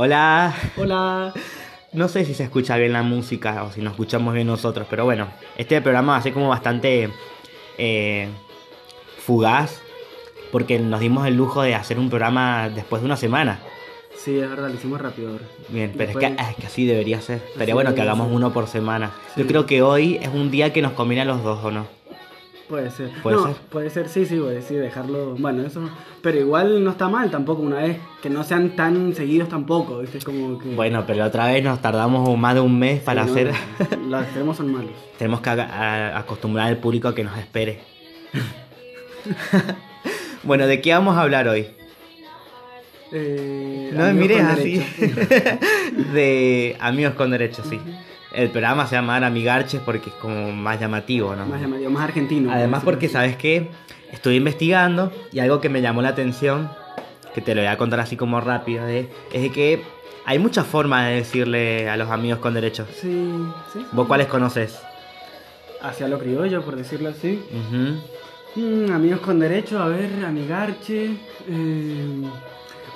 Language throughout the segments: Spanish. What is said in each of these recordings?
Hola. Hola. No sé si se escucha bien la música o si nos escuchamos bien nosotros, pero bueno, este programa va a ser como bastante eh, fugaz porque nos dimos el lujo de hacer un programa después de una semana. Sí, es verdad, lo hicimos rápido ahora. Bien, pero es que, Después- es que así debería ser. Así bueno que hagamos ser. uno por semana. Yo creo que hoy es un día que nos conviene a los dos, ¿o no? Puede ser. ¿Puede no, ser? puede ser, sí, sí, puede sí, dejarlo. Bueno, eso. Pero igual no está mal tampoco una vez. Que no sean tan seguidos tampoco, ¿viste? Es como que. Bueno, pero la otra vez nos tardamos más de un mes Sí, para no, hacer... Los extremos son malos. Tenemos que acostumbrar al público a que nos espere. bueno, ¿de qué vamos a hablar hoy? Eh, No me mires así. derecho. de Amigos con Derechos, sí. El programa se llama Amigarches porque es como más llamativo, ¿no? más llamativo, más argentino. Además por porque, ¿sabes qué? Estuve investigando y algo que me llamó la atención, que te lo voy a contar así como rápido, ¿eh? es de que hay muchas formas de decirle a los amigos con derechos. Sí, sí. ¿Vos cuáles conoces? Hacia lo criollo, por decirlo así. Mm, amigos con derecho, a ver, amigarche. eh,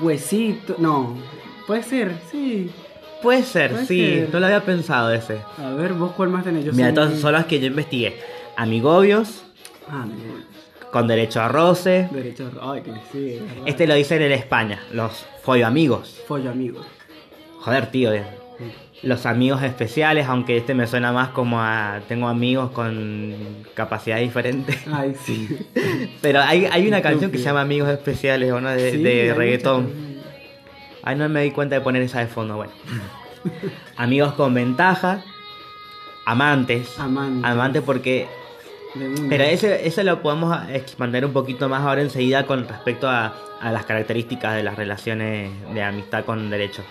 huesito. No, puede ser, sí. Puede ser, Puede sí, ser. no lo había pensado ese. A ver, vos cuál más tenés. Yo Mira, todas son las que yo investigué. Amigobios, Ah, con derecho a roce. Derecho. Ay, que sí. Este lo dicen en España, los follo amigos. Follo amigo. Joder, tío. eh. Los amigos especiales, aunque este me suena más como a... Tengo amigos con capacidades diferentes. Ay, sí. Pero hay, hay una canción que se llama Amigos Especiales, ¿o no? De, Sí, de reggaetón. Ay, no me di cuenta de poner esa de fondo, bueno. amigos con ventaja. Amantes. Amantes. Amantes porque... Pero ese, ese lo podemos expandir un poquito más ahora enseguida con respecto a, a las características de las relaciones de amistad con derechos.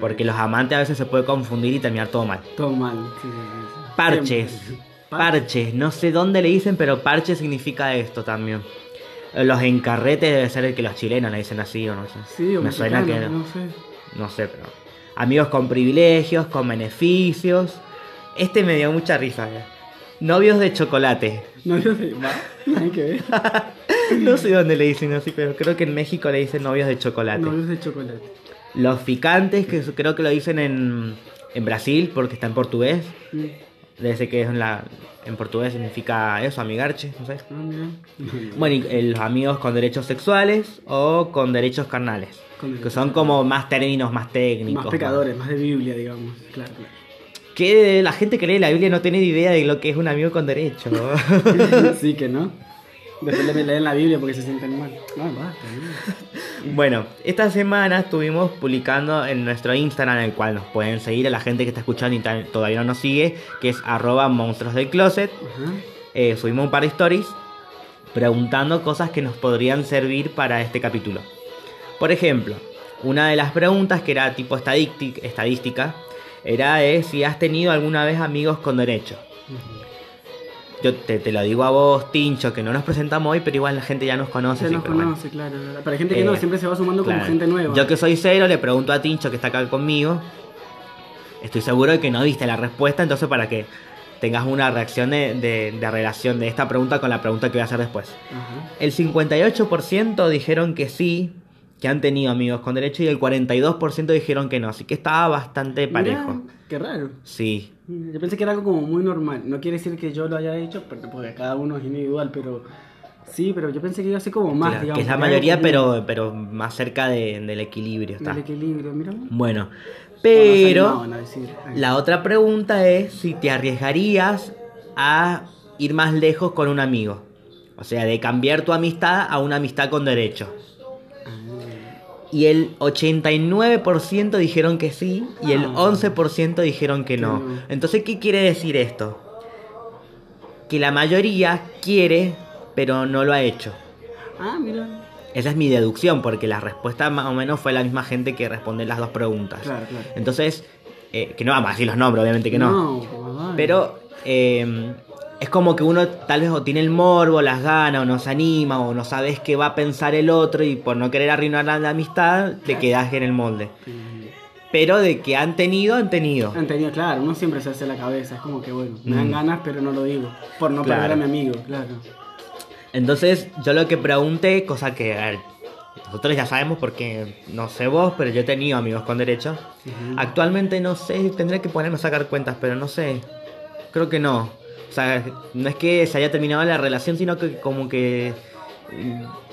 Porque los amantes a veces se puede confundir y terminar todo mal. Todo mal. sí, sí, sí, sí. Parches. Parches. No sé dónde le dicen, pero parche significa esto también. Los encarretes debe ser el que los chilenos le dicen así o no sé. Sí, o Me suena que no. sé. No sé, pero. Amigos con privilegios, con beneficios. Este me dio mucha risa. ya. Novios de chocolate. No, yo sé. Va. Hay que ver. No sé dónde le dicen así, pero creo que en México le dicen novios de chocolate. Novios de chocolate. Los picantes, que creo que lo dicen en, en Brasil, porque está en portugués. Mm. Ser que es en, la, en portugués significa eso, amigarche, no sé. Ah. Bueno, y eh, los amigos con derechos sexuales o con derechos carnales. Con Que son como más términos más técnicos. Más pecadores, más de Biblia, digamos. Claro, claro. Que la gente que lee la Biblia no tiene ni idea de lo que es un amigo con derecho. sí que no. Después le leen la Biblia porque se sienten mal. No, basta. ¿no? bueno, esta semana estuvimos publicando en nuestro Instagram, el cual nos pueden seguir a la gente que está escuchando y todavía no nos sigue, que es arroba monstruos del closet. Ajá. Eh, subimos un par de stories preguntando cosas que nos podrían servir para este capítulo. Por ejemplo, una de las preguntas que era tipo estadístic- estadística era de si has tenido alguna vez amigos con derecho. Yo te, te lo digo a vos, Tincho, que no nos presentamos hoy, pero igual la gente ya nos conoce. Sí, nos bueno. conoce, claro. Pero hay gente que no, Eh, siempre se va sumando como Claro. gente nueva. Yo que soy cero, le pregunto a Tincho que está acá conmigo. Estoy seguro de que no viste la respuesta, entonces para que tengas una reacción de, de- de relación de esta pregunta con la pregunta que voy a hacer después. Ajá. El 58% dijeron que sí, que han tenido amigos con derecho, y el 42% dijeron que no, así que estaba bastante parejo. Mira, qué raro. Sí, Yo pensé que era algo como muy normal. No quiere decir que yo lo haya hecho, porque, porque cada uno es individual, pero sí, pero yo pensé que iba a ser como más, digamos. que es la mayoría, pero, pero más cerca de- del equilibrio está. Del equilibrio, mira. Bueno, pero la otra pregunta es si te arriesgarías a ir más lejos con un amigo. O sea, de cambiar tu amistad a una amistad con derecho. Ah, Y el 89% dijeron que sí y el Ah. 11% dijeron que no. Entonces, ¿qué quiere decir esto? Que la mayoría quiere, pero no lo ha hecho. Ah, mira. Esa es mi deducción, porque la respuesta más o menos fue la misma gente que responde las dos preguntas. Claro, claro. Entonces, eh, que no vamos a decir los nombres, obviamente que no. No. Pero eh, es como que uno tal vez o tiene el morbo, las ganas, o no se anima, o no sabes qué va a pensar el otro, y por no querer arruinar la, la amistad, te quedas en el molde. Pero de que han tenido, han tenido. Han tenido, claro, uno siempre se hace la cabeza. Es como que, bueno, me Mm. dan ganas, pero no lo digo. Por no Claro. perder a mi amigo, claro. Entonces, yo lo que pregunté, cosa que a ver, nosotros ya sabemos porque no sé vos, pero yo he tenido amigos con derechos. Ujú. Actualmente no sé, tendré que ponerme a sacar cuentas, pero no sé. Creo que no. O sea, no es que se haya terminado la relación, sino que como que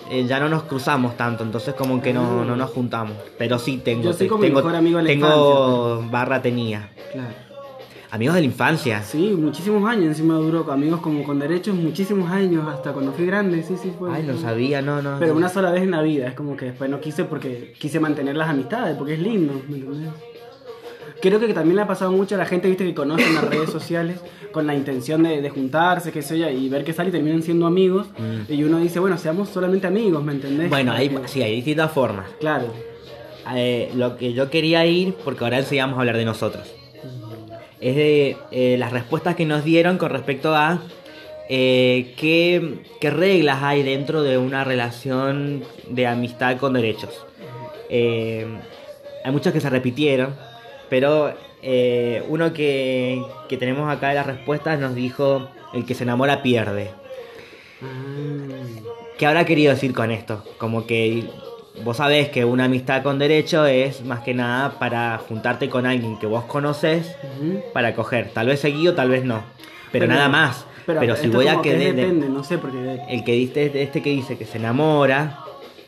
eh, ya no nos cruzamos tanto, entonces como que no, no nos juntamos. Pero sí tengo, Yo soy como mi tengo, mejor amigo de la tengo barra tenía. Claro. Amigos de la infancia. Sí, muchísimos años encima duró amigos como con derechos, muchísimos años, hasta cuando fui grande, sí, sí, fue. Ay, no sabía, no, no. Pero no. una sola vez en la vida, es como que después no quise porque quise mantener las amistades, porque es lindo, ¿me entendés? Creo que también le ha pasado mucho a la gente, viste, que conoce en las redes sociales con la intención de, de juntarse, qué sé yo, y ver que sale y terminan siendo amigos. Mm. Y uno dice, bueno, seamos solamente amigos, ¿me entendés? Bueno, hay, sí, hay distintas formas. Claro. Eh, lo que yo quería ir, porque ahora enseñamos a hablar de nosotros, es de eh, las respuestas que nos dieron con respecto a eh, qué, qué reglas hay dentro de una relación de amistad con derechos. Eh, hay muchas que se repitieron, pero eh, uno que, que tenemos acá de las respuestas nos dijo, el que se enamora pierde. Ah, ¿Qué habrá querido decir con esto? Como que vos sabés que una amistad con derecho es más que nada para juntarte con alguien que vos conoces para coger. Tal vez seguido, tal vez no. Pero, nada más. Pero, si voy a que que de- de- depende, no sé, porque el que diste este que dice que se enamora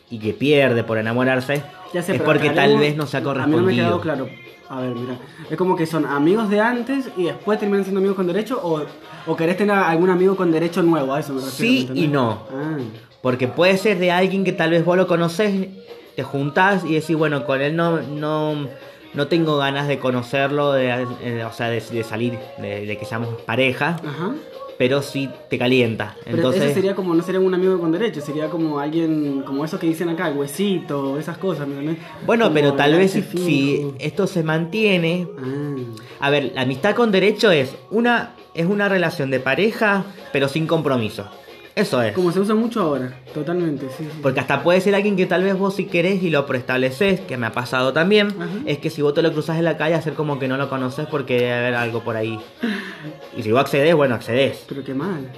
y que pierde por enamorarse Ya sé, es porque tal vez no se ha A mí no me ha correspondido. quedado claro. A ver, mira. Es como que son amigos de antes y después terminan siendo amigos con derecho o, o querés tener algún amigo con derecho nuevo, a eso me refiero. Sí y no. Ah, Porque puede ser de alguien que tal vez vos lo conocés, te juntás y decís, bueno, con él no, no, no tengo ganas de conocerlo, de, eh, o sea, de, de salir, de, de que seamos pareja, ajá. Pero sí te calienta. Pero Entonces, eso sería como, no sería un amigo con derecho, sería como alguien, como eso que dicen acá, huesito, esas cosas, ¿me entendés? bueno, Como pero tal vez si, esto se mantiene, Ah, a ver, la amistad con derecho es una, es una relación de pareja, pero sin compromiso. Eso es. como se usa mucho ahora, totalmente, sí. sí. Porque hasta puede ser alguien que tal vez vos si querés y lo preestableces, que me ha pasado también, Ajá. es que si vos te lo cruzas en la calle, hacer como que no lo conoces porque debe haber algo por ahí. Y si vos accedés, bueno, accedés. Pero qué mal.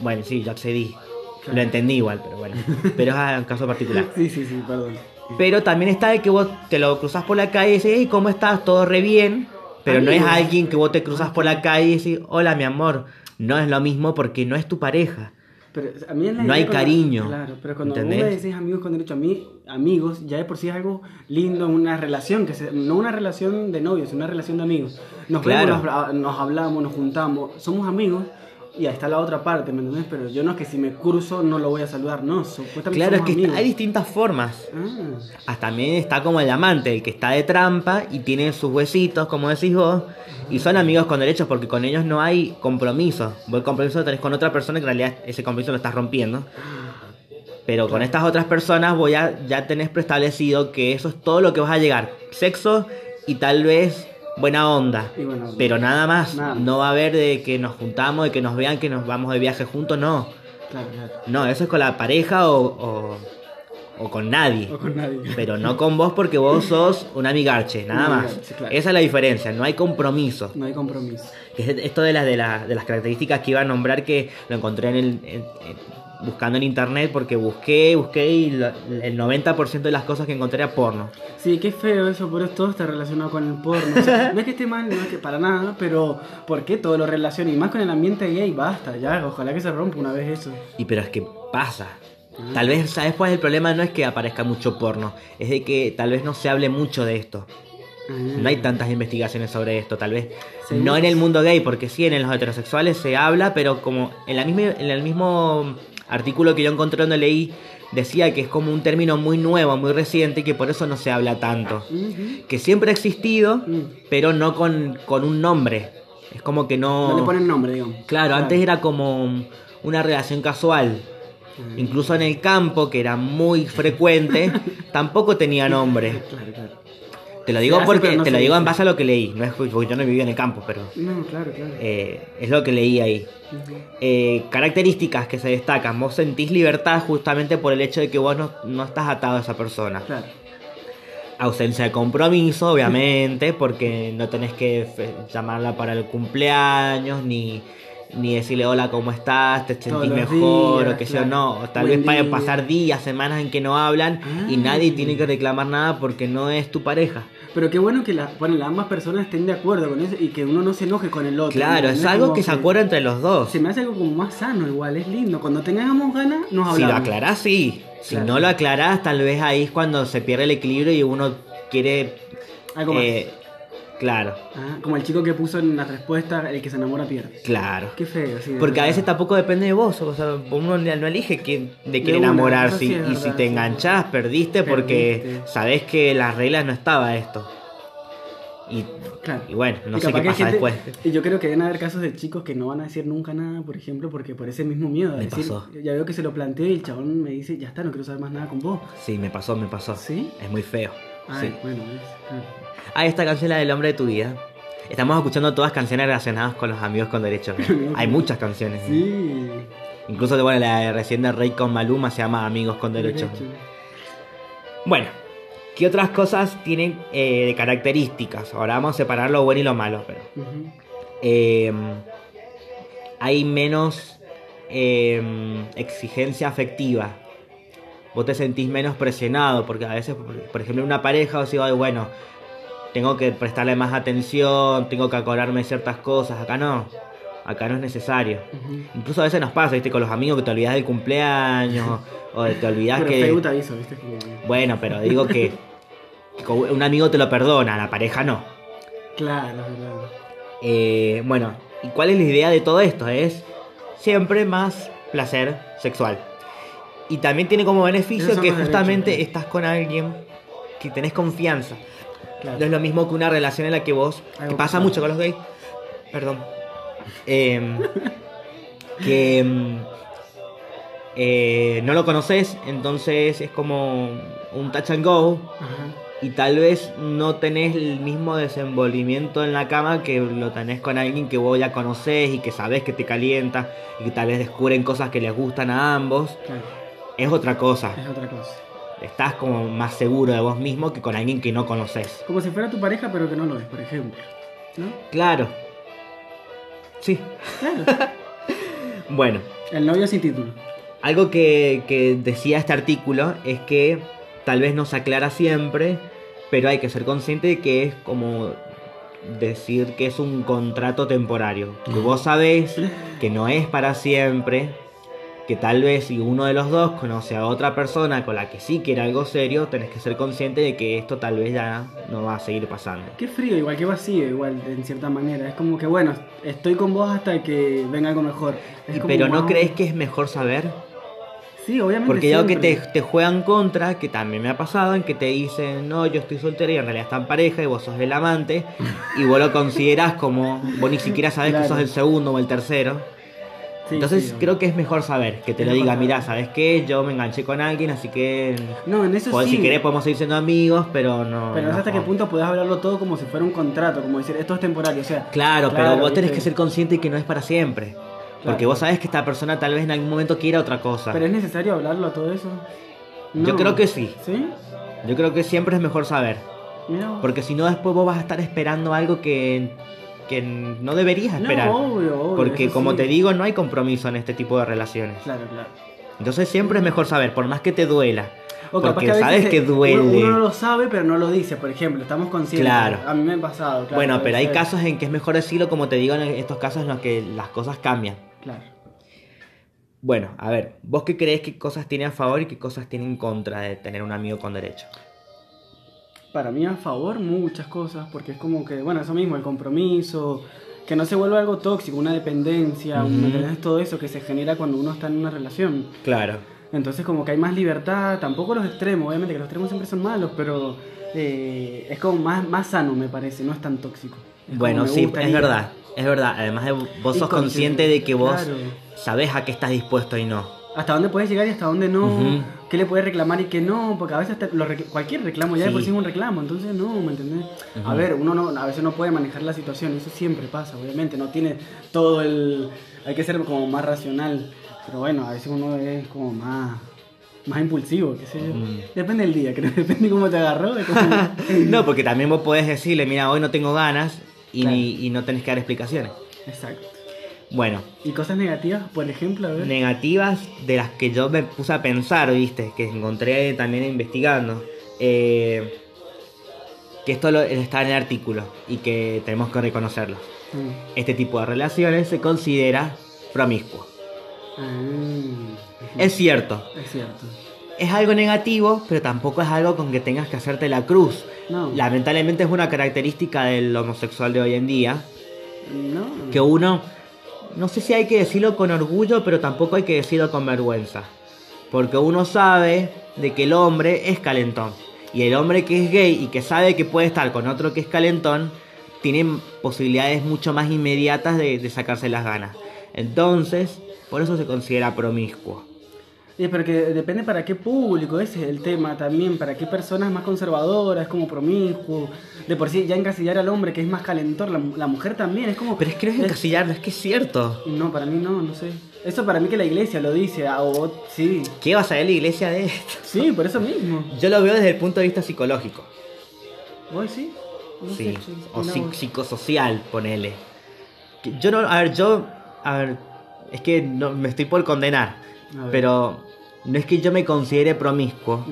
Bueno, sí, yo accedí. Claro. Lo entendí igual, pero bueno. Pero es un caso particular. Sí, sí, sí, perdón. Pero también está de que vos te lo cruzas por la calle y dices, hey, ¿cómo estás? Todo re bien. Pero no es alguien que vos te cruzas por la calle y decís, hola mi amor. No es lo mismo porque no es tu pareja. Pero a mí es la No hay cuando- cariño, Claro, pero cuando ¿entendés? vos me decís amigos con derecho a mí, amigos, ya de por sí es algo lindo, una relación, que se- no una relación de novios, una relación de amigos. Nos Claro. vemos, nos, nos hablamos, nos juntamos, somos amigos y ahí está la otra parte, ¿me entendés? Pero yo no es que si me cruzo no lo voy a saludar, no, supuestamente Claro, es que amigos. hay distintas formas. Ah, Hasta también está como el amante, el que está de trampa y tiene sus huesitos, como decís vos, y son amigos con derechos porque con ellos no hay compromiso. Vos el compromiso lo tenés con otra persona que en realidad ese compromiso lo estás rompiendo. Pero con estas otras personas vos ya, ya tenés preestablecido que eso es todo lo que vas a llegar. Sexo y tal vez buena onda. y Pero nada más. Nada. No va a haber de que nos juntamos, de que nos vean que nos vamos de viaje juntos, no. claro, claro. No, eso es con la pareja o, o, o con nadie. O con nadie. Pero no con vos porque vos sos un amigarche, nada más. amigarche, claro. Esa es la diferencia, no hay compromiso. No hay compromiso. Que es esto de, las de, las- de las características que iba a nombrar que lo encontré en el, en- en- buscando en internet porque busqué, busqué y lo- el 90% de las cosas que encontré era porno. Sí, qué feo eso, por eso todo está relacionado con el porno. O sea, no es que esté mal, no es que para nada, pero ¿por qué todo lo relaciona? Y más con el ambiente gay, basta, ya, ojalá que se rompa una vez eso. Y pero es que pasa. Tal vez, ¿sabes cuál es el problema? No es que aparezca mucho porno, es de que tal vez no se hable mucho de esto. No hay tantas investigaciones sobre esto, tal vez. No en el mundo gay, porque sí, en los heterosexuales se habla, pero como en, la misma, en el mismo artículo que yo encontré donde leí, decía que es como un término muy nuevo, muy reciente y que por eso no se habla tanto. Que siempre ha existido, Mm. pero no con, con un nombre. Es como que no... No le ponen nombre, digamos. Claro, antes era como una relación casual. Mm. Incluso en el campo, que era muy frecuente, tampoco tenía nombre. Claro, claro. Te lo digo hace, porque no te lo digo en base a lo que leí. No es porque yo no vivía en el campo, pero No, claro, claro. eh, es lo que leí ahí. Eh, características que se destacan. Vos sentís libertad justamente por el hecho de que vos no, no estás atado a esa persona. Claro. Ausencia de compromiso, obviamente, porque no tenés que llamarla para el cumpleaños, ni, ni decirle hola, ¿cómo estás? ¿Te sentís mejor? días, o que sé yo, claro. no. Tal Buen vez pueden día. pasar días, semanas en que no hablan y Ah. nadie tiene que reclamar nada porque no es tu pareja. Pero qué bueno que las, bueno, las ambas personas estén de acuerdo con eso y que uno no se enoje con el otro. Claro, es algo que se acuerda entre los dos. Se me hace algo como más sano igual, es lindo. Cuando tengamos ganas, nos Si hablamos. lo aclarás, sí. Si Claro. no lo aclarás, tal vez ahí es cuando se pierde el equilibrio y uno quiere... Algo más. eh, claro, Ah, como el chico que puso en la respuesta, el que se enamora pierde. claro. Qué feo, sí. Porque a veces tampoco depende de vos, o sea, uno no elige quién, de quién una, enamorarse sí y, si te sí. enganchás perdiste, porque Perdiste. sabés que las reglas no estaba esto. Y, Claro. y bueno, no Y sé qué pasa gente- después. Y yo creo que deben haber casos de chicos que no van a decir nunca nada, por ejemplo, porque por ese mismo miedo. Me decir, pasó. Ya veo que se lo planteé y el chabón me dice, ya está, no quiero saber más nada con vos. Sí, me pasó, me pasó. ¿Sí? Es muy feo. Ay, Sí. bueno, es- ah. Ah, esta canción la del hombre de tu vida. Estamos escuchando todas canciones relacionadas con los amigos con derechos. ¿no? Hay muchas canciones. ¿no? Sí. Incluso bueno, la de recién de Rey con Maluma se llama Amigos con derechos. Derecho. Bueno, ¿qué otras cosas tienen eh, de características? Ahora vamos a separar lo bueno y lo malo. Pero, eh, hay menos eh, exigencia afectiva. Vos te sentís menos presionado, porque a veces, por- ejemplo, una pareja, vos decís, "Ay, bueno, tengo que prestarle más atención, tengo que acordarme de ciertas cosas. Acá no, acá no es necesario. Incluso a veces nos pasa, ¿viste? Con los amigos que te olvidas del cumpleaños, o te olvidas que... Facebook te aviso, ¿viste? Bueno, pero digo que, que un amigo te lo perdona, la pareja no. Claro, verdad. Eh, bueno, ¿y cuál es la idea de todo esto? Es siempre más placer sexual. Y también tiene como beneficio que justamente derechos. estás con alguien que tenés confianza. Claro. No es lo mismo que una relación en la que vos, Algo que pasa mucho con los gays, perdón, Em, que em, eh, no lo conoces, entonces es como un touch and go Ajá. y tal vez no tenés el mismo desenvolvimiento en la cama que lo tenés con alguien que vos ya conocés y que sabés que te calienta y que tal vez descubren cosas que les gustan a ambos. Claro, Es otra cosa. es otra cosa. Estás como más seguro de vos mismo que con alguien que no conoces. Como si fuera tu pareja, pero que no lo es, por ejemplo. ¿No? Claro. Sí. Claro. Bueno, El novio sin título. algo que, que decía este artículo es que tal vez no se aclara siempre, pero hay que ser consciente de que es como decir que es un contrato temporario. Que vos sabés que no es para siempre, que tal vez si uno de los dos conoce a otra persona con la que sí quiere algo serio, tenés que ser consciente de que esto tal vez ya no va a seguir pasando. Qué frío, igual que vacío, igual, en cierta manera. Es como que, bueno, estoy con vos hasta que venga algo mejor. Es como, Pero ¿no wow. crees que es mejor saber? Sí, obviamente. Porque ya que te, juegan contra, que también me ha pasado, en que te dicen, no, yo estoy soltera y en realidad está en pareja y vos sos el amante, y vos lo considerás como, vos ni siquiera sabés que sos el segundo o el tercero. Sí, Entonces sí, creo que es mejor saber, que te Es lo diga, mira. ¿sabes qué? Yo me enganché con alguien, así que... No, en eso pues, sí. Si querés podemos seguir siendo amigos, pero no... Pero no sé hasta qué punto podés hablarlo todo como si fuera un contrato, como decir, esto es temporario, o sea. Claro, pero Claro, vos tenés que ser consciente que no es para siempre. Porque vos sabés que esta persona tal vez en algún momento quiera otra cosa. ¿Pero es necesario hablarlo todo eso? Yo creo que sí. ¿Sí? Yo creo que siempre es mejor saber. Porque si no, después vos vas a estar esperando algo que, que no deberías esperar. No, obvio, obvio. Porque como sí. te digo, no hay compromiso en este tipo de relaciones. Claro, claro. Entonces siempre es mejor saber, por más que te duela. O Porque que sabes que duele. Uno, uno no lo sabe, pero no lo dice, por ejemplo. Estamos conscientes. Claro. A mí me ha pasado. claro, bueno, pero hay ser. casos en que es mejor decirlo, como te digo, en estos casos en los que las cosas cambian. Claro. Bueno, a ver, ¿vos qué crees que cosas tiene a favor y qué cosas tiene en contra de tener un amigo con derecho? Para mí, a favor, muchas cosas. Porque es como que, bueno, eso mismo, el compromiso. Que no se vuelva algo tóxico, una dependencia, Ujú. ¿entendés? todo eso que se genera cuando uno está en una relación. Claro. Entonces como que hay más libertad, tampoco los extremos, obviamente que los extremos siempre son malos, pero eh, es como más, más sano me parece, no es tan tóxico. Es Bueno, sí, es verdad. Es verdad. Además, de vos Y sos consciente de que vos claro. sabés a qué estás dispuesto y no. Hasta dónde puedes llegar y hasta dónde no. Qué le puedes reclamar y qué no, porque a veces te- lo cualquier reclamo ya de por Sí. sí es un reclamo, entonces no, ¿me entendés? A ver, uno no, a veces no puede manejar la situación, eso siempre pasa, obviamente, no tiene todo el... Hay que ser como más racional, pero bueno, a veces uno es como más... Más impulsivo, qué sé yo. Mm. Depende del día, creo. Depende cómo te agarró. de cómo- No, porque también vos podés decirle, mira, hoy no tengo ganas y, Claro. ni- y no tenés que dar explicaciones. Exacto. Bueno, ¿Y cosas negativas, por ejemplo? A ver. negativas de las que yo me puse a pensar, viste, que encontré también investigando. Eh, que esto lo- está en el artículo y que tenemos que reconocerlo. Mm. Este tipo de relaciones se considera promiscuo. Ah, Es cierto, es cierto. es algo negativo, pero tampoco es algo con que tengas que hacerte la cruz. No. Lamentablemente es una característica del homosexual de hoy en día, No. que uno, no sé si hay que decirlo con orgullo, pero tampoco hay que decirlo con vergüenza. Porque uno sabe de que el hombre es calentón. Y el hombre que es gay y que sabe que puede estar con otro que es calentón, tiene posibilidades mucho más inmediatas de, sacarse las ganas. Entonces, por eso se considera promiscuo. Sí, pero que depende para qué público, ese es el tema también, para qué personas más conservadoras, como promiscuo, de por sí ya encasillar al hombre que es más calentor, la, la mujer también, es como... Pero es que no es encasillarlo, es que es cierto. No, para mí no, no sé. Eso para mí que la iglesia lo dice, ah, o sí, ¿Qué va a saber la iglesia de esto? sí, por eso mismo. Yo lo veo desde el punto de vista psicológico. ¿Vos sí? No Sí, sé, o vos. psicosocial, ponele. Que Yo no, a ver, yo, a ver, es que no, me estoy por condenar. Pero no es que yo me considere promiscuo,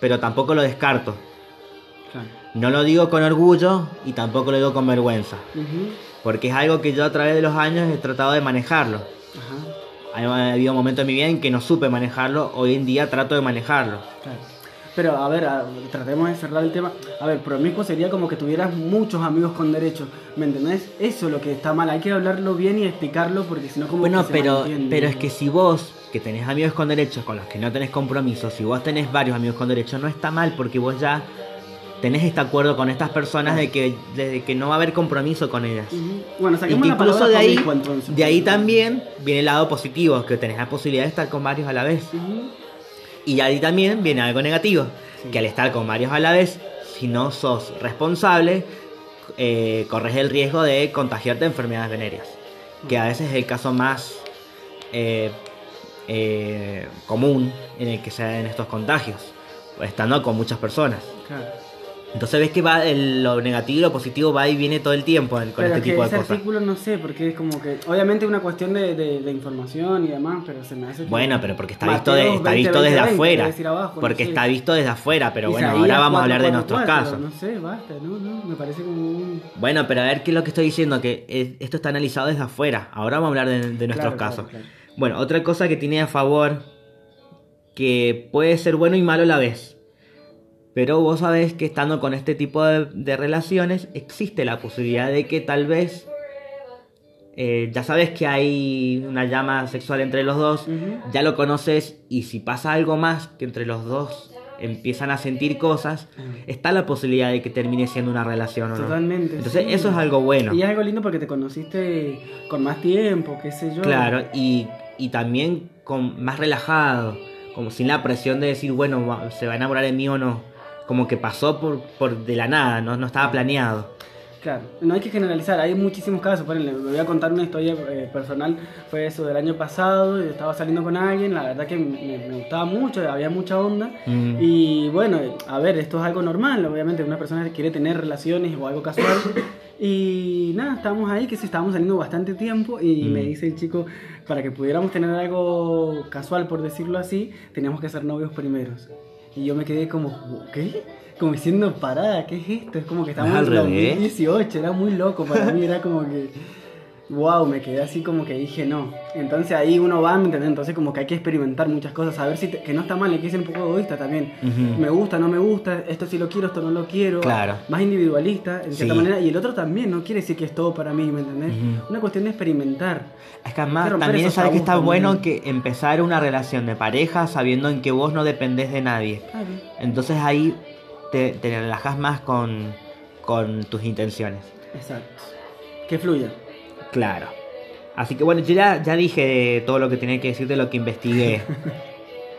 pero tampoco lo descarto. claro. No lo digo con orgullo y tampoco lo digo con vergüenza, porque es algo que yo a través de los años he tratado de manejarlo. Ha habido momentos en mi vida en que no supe manejarlo, hoy en día trato de manejarlo. claro. Pero a ver, a- tratemos de cerrar el tema. A ver, promiscuo sería como que tuvieras muchos amigos con derechos, ¿me entendés? Eso es lo que está mal, hay que hablarlo bien y explicarlo porque si no como Bueno, que se pero, pero es que si vos, que tenés amigos con derechos con los que no tenés compromiso, si vos tenés varios amigos con derechos, no está mal porque vos ya tenés este acuerdo con estas personas de que, de que no va a haber compromiso con ellas. Bueno, Y que incluso de ahí, entonces. de ahí también viene el lado positivo, que tenés la posibilidad de estar con varios a la vez. Y ahí también viene algo negativo, Sí. que al estar con varios a la vez, si no sos responsable, eh, corres el riesgo de contagiarte de enfermedades venéreas, que a veces es el caso más eh, eh, común en el que se dan estos contagios, estando con muchas personas. Claro. Entonces ves que va el- lo negativo y lo positivo va y viene todo el tiempo con Pero este es que tipo de ese cosas. artículo no sé, porque es como que, obviamente una cuestión de, de- de información y demás, pero se me hace Bueno, pero porque está Mateo visto, de- está 20, visto 20, desde 20, afuera. no porque sé. está visto desde afuera, pero bueno, ahora vamos a hablar de 444, nuestros casos. No sé, basta, no, no, me parece como un... Bueno, pero a ver qué es lo que estoy diciendo, que esto está analizado desde afuera. Ahora vamos a hablar de, de nuestros Claro, casos. claro, claro. Bueno, otra cosa que tiene a favor, que puede ser bueno y malo a la vez. Pero vos sabés que estando con este tipo de, de relaciones existe la posibilidad de que tal vez... eh, ya sabes que hay una llama sexual entre los dos, ya lo conoces y si pasa algo más que entre los dos empiezan a sentir cosas, está la posibilidad de que termine siendo una relación o no. Totalmente. Entonces sí. eso es algo bueno. Y es algo lindo porque te conociste con más tiempo, qué sé yo. Claro, y, y también con más relajado, como sin la presión de decir, bueno, se va a enamorar de mí o no. Como que pasó por, por de la nada, no, no estaba planeado. Claro, no hay que generalizar, hay muchísimos casos. Ponele, me voy a contar una historia eh, personal. Fue eso del año pasado, yo estaba saliendo con alguien, la verdad que me, me gustaba mucho, había mucha onda. Mm. Y bueno, a ver, esto es algo normal, obviamente, una persona que quiere tener relaciones o algo casual. Y nada, estábamos ahí, que sí, estábamos saliendo bastante tiempo y Mm. me dice el chico, para que pudiéramos tener algo casual, por decirlo así, teníamos que ser novios primeros. Y yo me quedé como, ¿qué? Como diciendo, parada, ¿qué es esto? Es como que estamos al en revés. 2018, era muy loco para mí, era como que, wow, me quedé así como que dije no. Entonces ahí uno va, ¿me entiendes? Entonces como que hay que experimentar muchas cosas, a ver si, te- que no está mal, hay que ser un poco egoísta también. Me gusta, no me gusta, esto sí lo quiero, esto no lo quiero. Claro. Más individualista, en cierta manera. Y el otro también, no quiere decir que es todo para mí, ¿me entendés? Una cuestión de experimentar. Es que además también sabes que está también. bueno que empezar una relación de pareja sabiendo en que vos no dependés de nadie. Claro. Entonces ahí te, te relajas más con, con tus intenciones. Exacto. Que fluya. Claro. Así que bueno, yo ya, ya dije todo lo que tenía que decir de lo que investigué.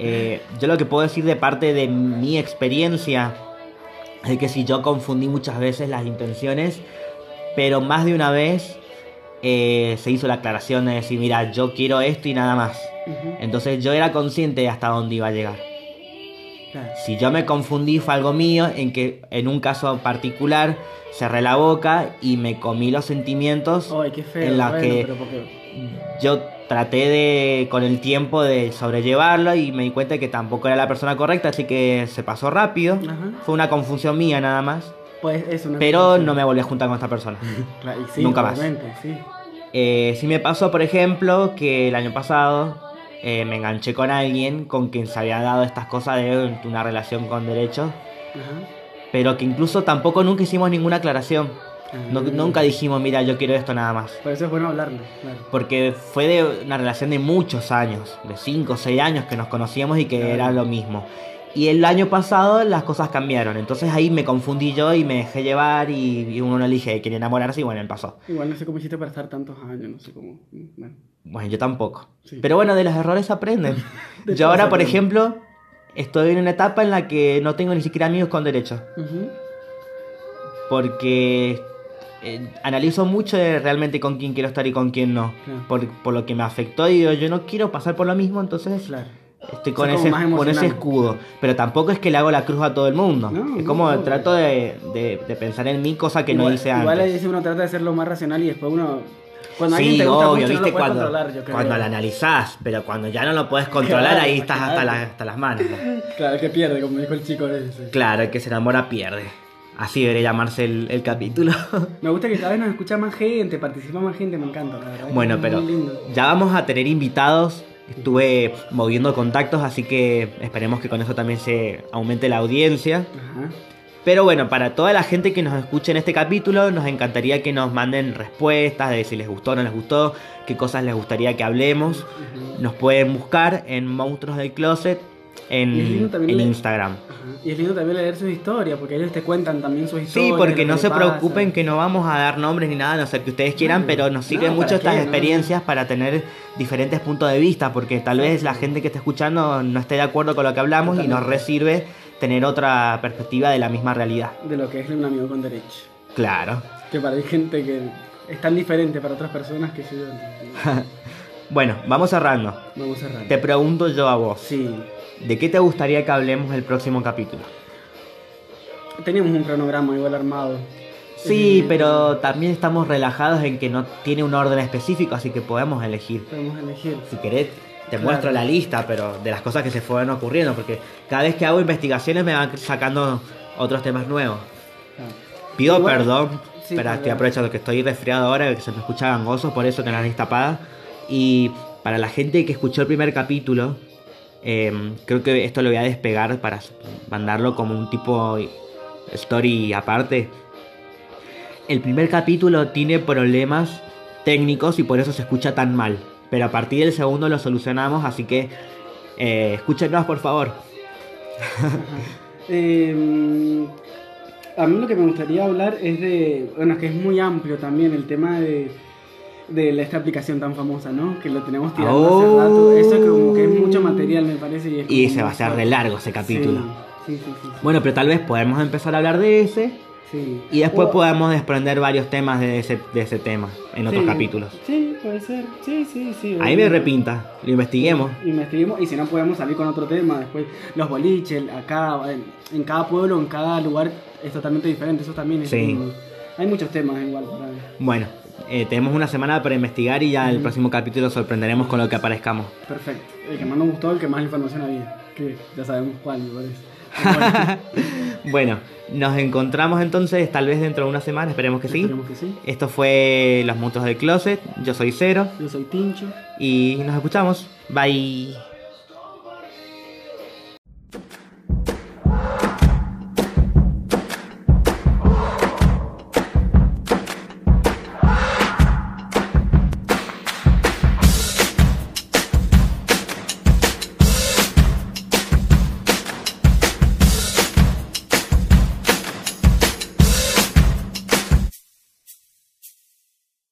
Eh, yo lo que puedo decir de parte de mi experiencia es que si yo confundí muchas veces las intenciones, pero más de una vez eh, se hizo la aclaración de decir, mira, yo quiero esto y nada más. Entonces yo era consciente de hasta dónde iba a llegar. Claro. Si yo me confundí fue algo mío en que en un caso particular cerré la boca y me comí los sentimientos Ay, qué feo. en bueno, que yo traté de, con el tiempo, de sobrellevarlo y me di cuenta que tampoco era la persona correcta, así que se pasó rápido. Ajá. Fue una confusión mía nada más. Pues es una Pero confusión. no me volví a juntar con esta persona. Claro, y sí, Nunca más. Sí. Eh, sí me pasó, por ejemplo, que el año pasado eh, me enganché con alguien con quien se había dado estas cosas de una relación con derechos, Ajá. pero que incluso tampoco nunca hicimos ninguna aclaración. No- Ah. nunca dijimos, mira, yo quiero esto nada más. Por eso es bueno hablarlo, claro. Porque fue de una relación de muchos años, de 5 o 6 años que nos conocíamos y que Claro. era lo mismo. Y el año pasado las cosas cambiaron, entonces ahí me confundí yo y me dejé llevar y, y uno no elige quién enamorarse y bueno, él pasó. Igual no sé cómo hiciste para estar tantos años, no sé cómo. Bueno. Bueno, yo tampoco. Sí. Pero bueno, de los errores aprenden. De yo ahora, por ejemplo, estoy en una etapa en la que no tengo ni siquiera amigos con derechos. Ujú. Porque eh, analizo mucho de realmente con quién quiero estar y con quién no. Claro. Por, por lo que me afectó y digo, yo no quiero pasar por lo mismo, entonces Claro. Estoy con ese, con ese escudo. Pero tampoco es que le hago la cruz a todo el mundo. No, es como no. trato de, de- de pensar en mí, cosa que no igual, hice Igual a antes. veces uno trata de ser lo más racional y después uno. Cuando alguien Sí, te gusta obvio, mucho, no viste lo cuando, controlar, yo creo. cuando la analizás, pero cuando ya no lo puedes controlar, Claro, ahí estás hasta, la- hasta las manos. ¿no? Claro, el que pierde, como dijo el chico ese. Claro, el que se enamora pierde. Así debería llamarse el, el capítulo. Me gusta que cada vez nos escucha más gente, participa más gente, me encanta, la verdad. bueno, pero ya vamos a tener invitados. Estuve moviendo contactos, así que esperemos que con eso también se aumente la audiencia. Ajá. Pero bueno, para toda la gente que nos escuche en este capítulo, nos encantaría que nos manden respuestas de si les gustó o no les gustó, qué cosas les gustaría que hablemos. Nos pueden buscar en Monstruos del Closet en, en leer- Instagram. Ajá. Y es lindo también leer sus historias, porque ellos te cuentan también sus historias. Sí, porque no se pasa. preocupen que no vamos a dar nombres ni nada, a no ser que ustedes quieran, No, pero nos sirven no, mucho ¿para estas qué? No. experiencias para tener diferentes puntos de vista, porque tal vez la gente que está escuchando no esté de acuerdo con lo que hablamos y nos resirve tener otra perspectiva de la misma realidad. De lo que es un amigo con derecho. Claro. Que para hay gente que es tan diferente para otras personas que yo. Bueno, vamos cerrando. Vamos cerrando. Te pregunto yo a vos, Sí. ¿de qué te gustaría que hablemos el próximo capítulo? Teníamos un cronograma igual armado. Sí, Eh, pero también estamos relajados en que no tiene un orden específico, así que podemos elegir. Podemos elegir. Si querés, te Claro. muestro la lista, pero de las cosas que se fueron ocurriendo, porque cada vez que hago investigaciones me van sacando otros temas nuevos. Pido Igual- perdón, sí, pero estoy aprovechando que estoy resfriado ahora, que se me escucha gangoso, por eso que la nariz tapada. Y para la gente que escuchó el primer capítulo, eh, creo que esto lo voy a despegar para mandarlo como un tipo story aparte. El primer capítulo tiene problemas técnicos y por eso se escucha tan mal. Pero a partir del segundo lo solucionamos, así que eh, escúchenos por favor. Eh, a mí lo que me gustaría hablar es de. Bueno, es que es muy amplio también el tema de. De esta aplicación tan famosa, ¿no? Que lo tenemos tirando Oh. hace rato. Eso es como que es mucho material, me parece. Y, Y se va a hacer re largo ese capítulo. Sí, sí, sí. Bueno, pero tal vez podemos empezar a hablar de ese sí. y después O- podemos desprender varios temas de ese, de ese tema en otros capítulos. Sí, puede ser. Sí, sí, sí. Ahí me repinta, lo investiguemos. Investiguemos y si no podemos salir con otro tema después los boliches acá en, cada pueblo en cada lugar es totalmente diferente eso también es Sí. hay muchos temas igual para Bueno, eh, tenemos una semana para investigar y ya el próximo capítulo sorprenderemos con lo que aparezcamos. perfecto el que más nos gustó el que más información había que ya sabemos cuál me parece Bueno, Bueno, nos encontramos entonces tal vez dentro de una semana, esperemos que sí. esperemos que sí Esto fue Los Monstruos del Closet, yo soy Cero yo soy Tincho y nos escuchamos. Bye.